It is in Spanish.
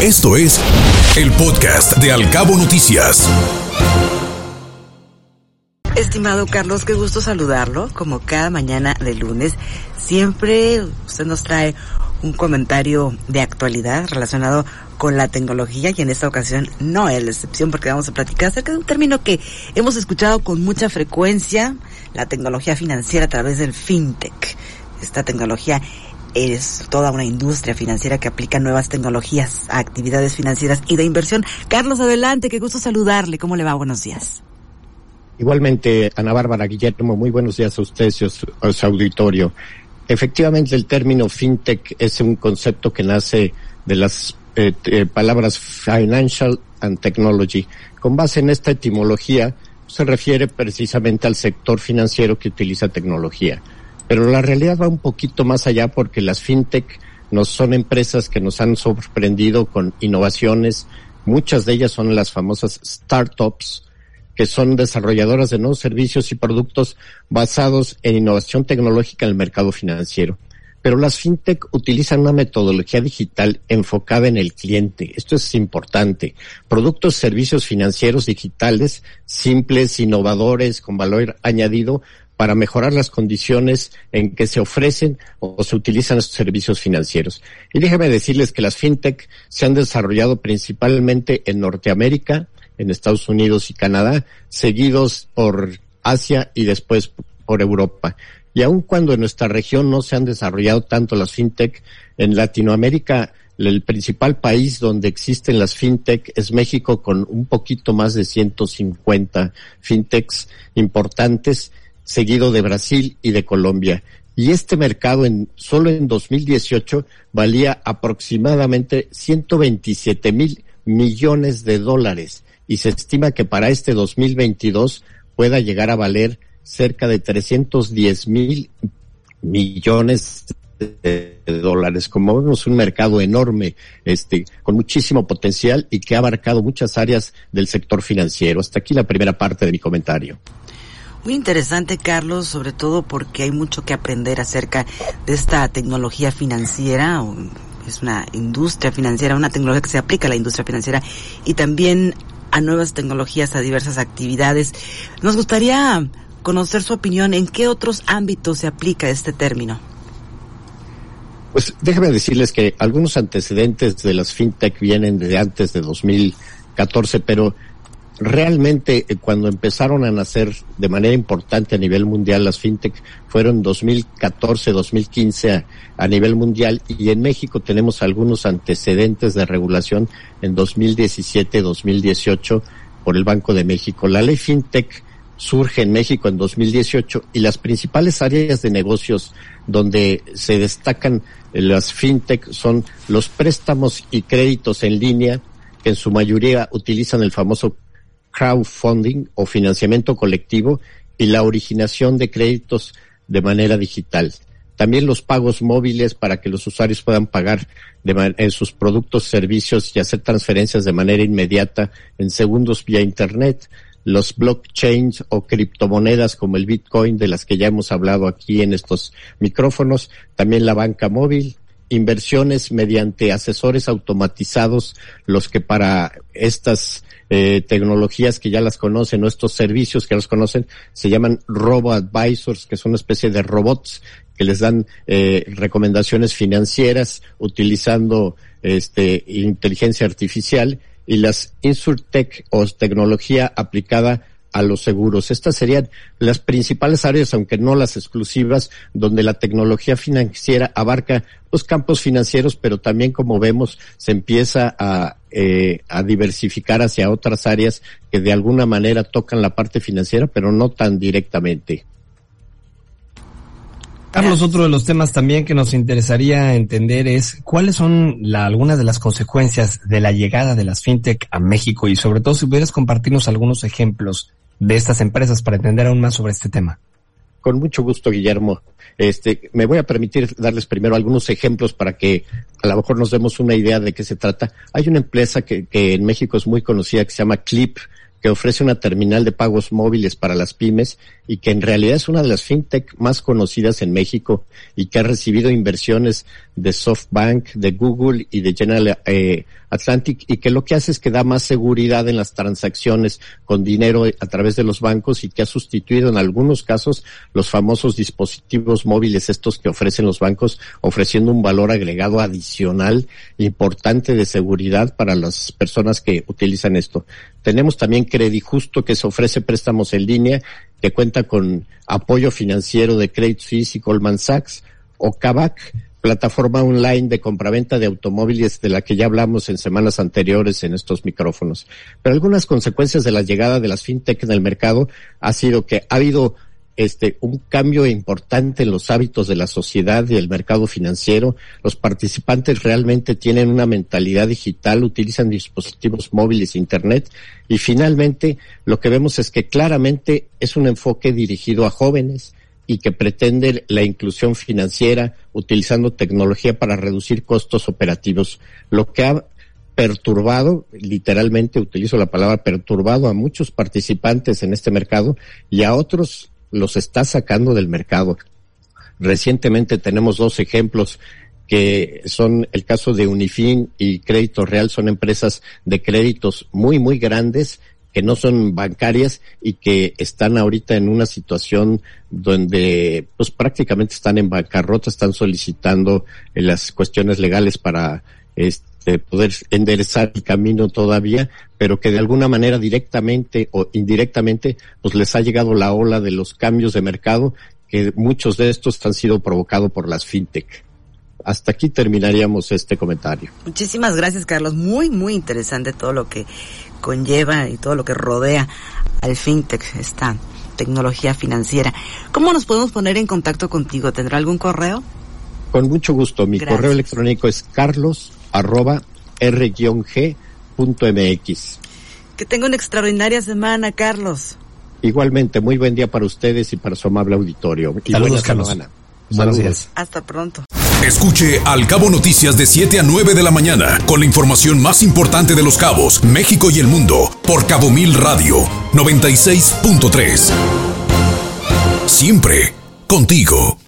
Esto es el podcast de Alcabo Noticias. Estimado Carlos, qué gusto saludarlo. Como cada mañana de lunes, siempre usted nos trae un comentario de actualidad relacionado con la tecnología y en esta ocasión no es la excepción porque vamos a platicar acerca de un término que hemos escuchado con mucha frecuencia, la tecnología financiera a través del fintech. Esta tecnología es toda una industria financiera que aplica nuevas tecnologías a actividades financieras y de inversión. Carlos, adelante, qué gusto saludarle. ¿Cómo le va? Buenos días. Igualmente, Ana Bárbara Guillermo, muy buenos días a ustedes y a su, auditorio. Efectivamente, el término fintech es un concepto que nace de las eh, eh, palabras financial and technology. Con base en esta etimología, se refiere precisamente al sector financiero que utiliza tecnología. Pero la realidad va un poquito más allá porque las fintech no son empresas que nos han sorprendido con innovaciones. Muchas de ellas son las famosas startups, que son desarrolladoras de nuevos servicios y productos basados en innovación tecnológica en el mercado financiero. Pero las fintech utilizan una metodología digital enfocada en el cliente. Esto es importante. Productos, servicios financieros digitales, simples, innovadores, con valor añadido, para mejorar las condiciones en que se ofrecen o se utilizan estos servicios financieros. Y déjeme decirles que las fintech se han desarrollado principalmente en Norteamérica, en Estados Unidos y Canadá, seguidos por Asia y después por Europa. Y aun cuando en nuestra región no se han desarrollado tanto las fintech, en Latinoamérica el principal país donde existen las fintech es México con un poquito más de 150 fintechs importantes seguido de Brasil y de Colombia. Y este mercado en, solo en 2018 valía aproximadamente 127 mil millones de dólares y se estima que para este 2022 pueda llegar a valer cerca de 310 mil millones de dólares. Como vemos, un mercado enorme, este, con muchísimo potencial y que ha abarcado muchas áreas del sector financiero. Hasta aquí la primera parte de mi comentario. Muy interesante, Carlos, sobre todo porque hay mucho que aprender acerca de esta tecnología financiera. Es una industria financiera, una tecnología que se aplica a la industria financiera y también a nuevas tecnologías, a diversas actividades. Nos gustaría conocer su opinión en qué otros ámbitos se aplica este término. Pues déjame decirles que algunos antecedentes de las fintech vienen de antes de 2014, pero realmente eh, cuando empezaron a nacer de manera importante a nivel mundial las fintech fueron 2014, 2015 a, a, nivel mundial y en México tenemos algunos antecedentes de regulación en 2017, 2018 por el Banco de México. La ley fintech surge en México en 2018 y las principales áreas de negocios donde se destacan las fintech son los préstamos y créditos en línea que en su mayoría utilizan el famoso crowdfunding o financiamiento colectivo y la originación de créditos de manera digital. También los pagos móviles para que los usuarios puedan pagar en sus productos, servicios y hacer transferencias de manera inmediata en segundos vía Internet. Los blockchains o criptomonedas como el Bitcoin de las que ya hemos hablado aquí en estos micrófonos. También la banca móvil, inversiones mediante asesores automatizados, los que para estas eh, tecnologías que ya las conocen, o estos servicios que los conocen, se llaman robo advisors, que son una especie de robots que les dan eh, recomendaciones financieras utilizando este inteligencia artificial y las insurtech o tecnología aplicada a los seguros. Estas serían las principales áreas, aunque no las exclusivas, donde la tecnología financiera abarca los campos financieros, pero también, como vemos, se empieza a, eh, a diversificar hacia otras áreas que de alguna manera tocan la parte financiera, pero no tan directamente. Carlos, otro de los temas también que nos interesaría entender es cuáles son la, algunas de las consecuencias de la llegada de las fintech a México y sobre todo si pudieras compartirnos algunos ejemplos de estas empresas para entender aún más sobre este tema. Con mucho gusto, Guillermo. Este, me voy a permitir darles primero algunos ejemplos para que a lo mejor nos demos una idea de qué se trata. Hay una empresa que, que en México es muy conocida que se llama Clip, que ofrece una terminal de pagos móviles para las pymes y que en realidad es una de las fintech más conocidas en México y que ha recibido inversiones de SoftBank, de Google y de General eh, Atlantic y que lo que hace es que da más seguridad en las transacciones con dinero a través de los bancos y que ha sustituido en algunos casos los famosos dispositivos móviles estos que ofrecen los bancos ofreciendo un valor agregado adicional importante de seguridad para las personas que utilizan esto. Tenemos también Credijusto que se ofrece préstamos en línea que cuenta con apoyo financiero de Credit Suisse y Goldman Sachs o Kavak plataforma online de compraventa de automóviles de la que ya hablamos en semanas anteriores en estos micrófonos. Pero algunas consecuencias de la llegada de las fintech en el mercado ha sido que ha habido este, un cambio importante en los hábitos de la sociedad y el mercado financiero. Los participantes realmente tienen una mentalidad digital, utilizan dispositivos móviles, internet y finalmente lo que vemos es que claramente es un enfoque dirigido a jóvenes, y que pretende la inclusión financiera utilizando tecnología para reducir costos operativos, lo que ha perturbado, literalmente utilizo la palabra perturbado a muchos participantes en este mercado y a otros los está sacando del mercado. Recientemente tenemos dos ejemplos que son el caso de Unifin y Crédito Real, son empresas de créditos muy, muy grandes que no son bancarias y que están ahorita en una situación donde pues prácticamente están en bancarrota, están solicitando eh, las cuestiones legales para este poder enderezar el camino todavía, pero que de alguna manera directamente o indirectamente pues les ha llegado la ola de los cambios de mercado que muchos de estos han sido provocados por las fintech hasta aquí terminaríamos este comentario. Muchísimas gracias, Carlos. Muy, muy interesante todo lo que conlleva y todo lo que rodea al fintech, esta tecnología financiera. ¿Cómo nos podemos poner en contacto contigo? ¿Tendrá algún correo? Con mucho gusto. Mi correo electrónico es carlos arroba r-g.mx. Que tenga una extraordinaria semana, Carlos. Igualmente, muy buen día para ustedes y para su amable auditorio. Saludos, Carlos. Buenos días. Hasta pronto. Escuche Al Cabo Noticias de 7 a 9 de la mañana con la información más importante de los cabos, México y el mundo por Cabo Mil Radio 96.3. Siempre contigo.